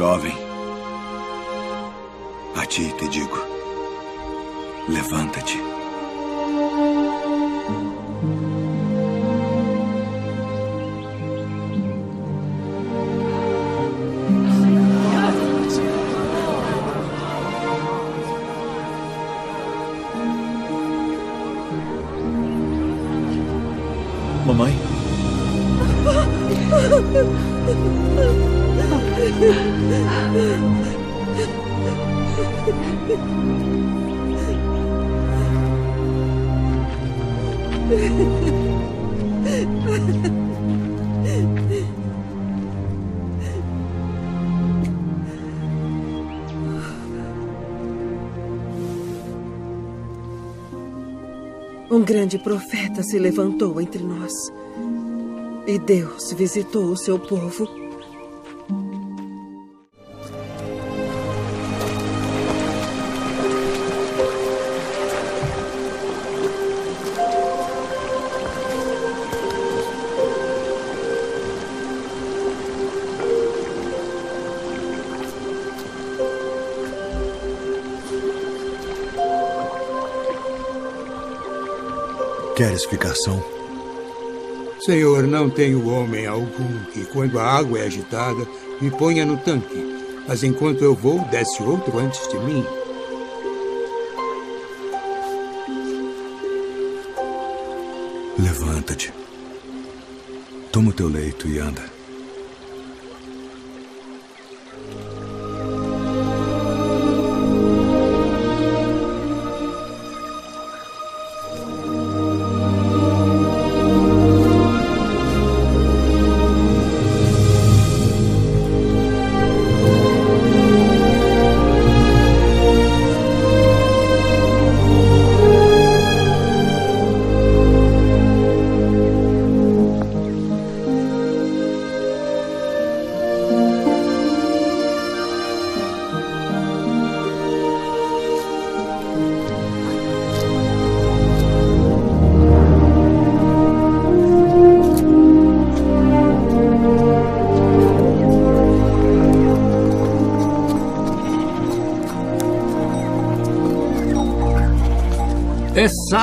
Jovem, a ti te digo: levanta-te. Mamãe? Um grande profeta se levantou entre nós. E Deus visitou o seu povo. Queres ficação? Senhor, não tenho homem algum que, quando a água é agitada, me ponha no tanque. Mas enquanto eu vou, desce outro antes de mim. Levanta-te. Toma o teu leito e anda.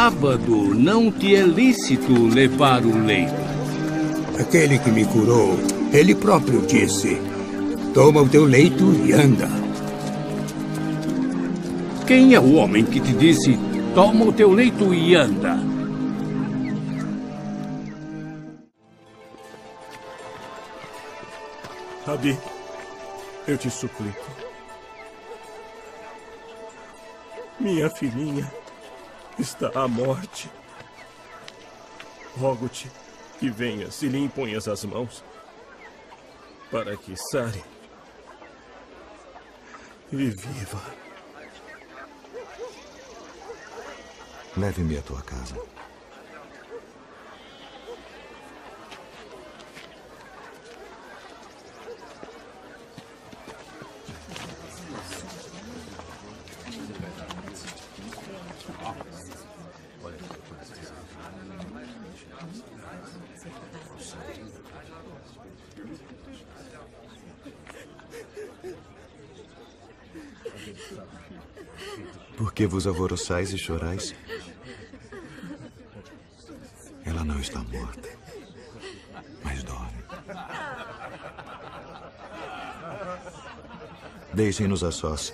Sábado, não te é lícito levar o leito. Aquele que me curou, ele próprio disse: Toma o teu leito e anda. Quem é o homem que te disse: toma o teu leito e anda? Rabi, eu te suplico. Minha filhinha está à morte. Rogo-te que venhas e lhe imponhas as mãos para que sare e viva. Leve-me à tua casa. Por que vos alvoroçais e chorais? Ela não está morta, mas dorme. Deixem-nos a sós.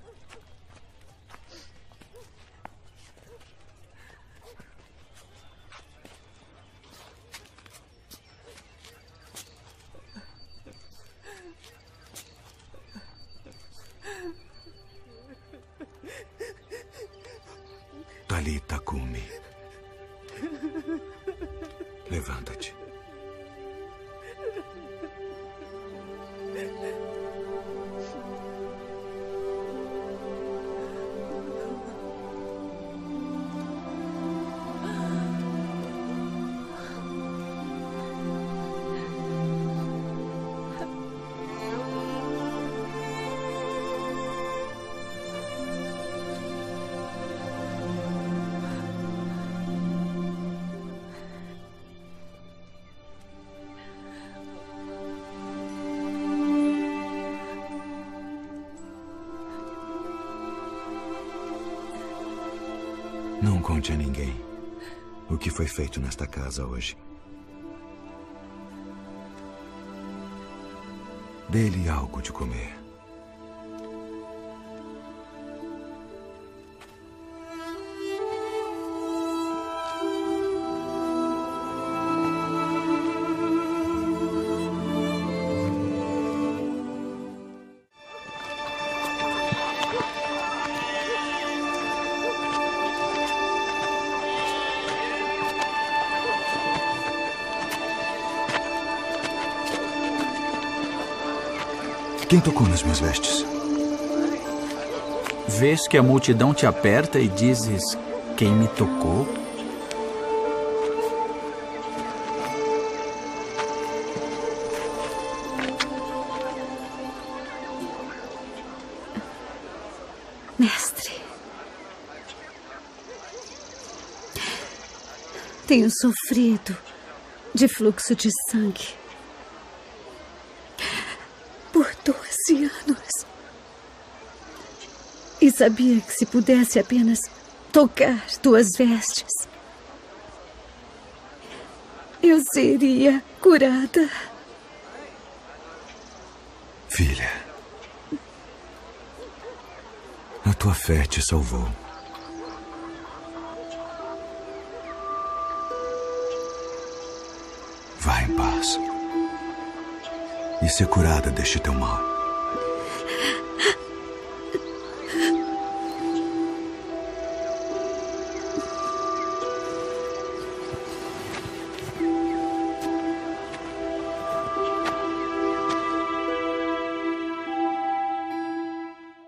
Não conte a ninguém o que foi feito nesta casa hoje. Dê-lhe algo de comer. Quem tocou nas minhas vestes? Vês que a multidão te aperta e dizes: Quem me tocou? Mestre. Tenho sofrido de fluxo de sangue por 12 anos. E sabia que se pudesse apenas tocar tuas vestes, eu seria curada. Filha, a tua fé te salvou. Vá em paz e ser curada deste teu mal.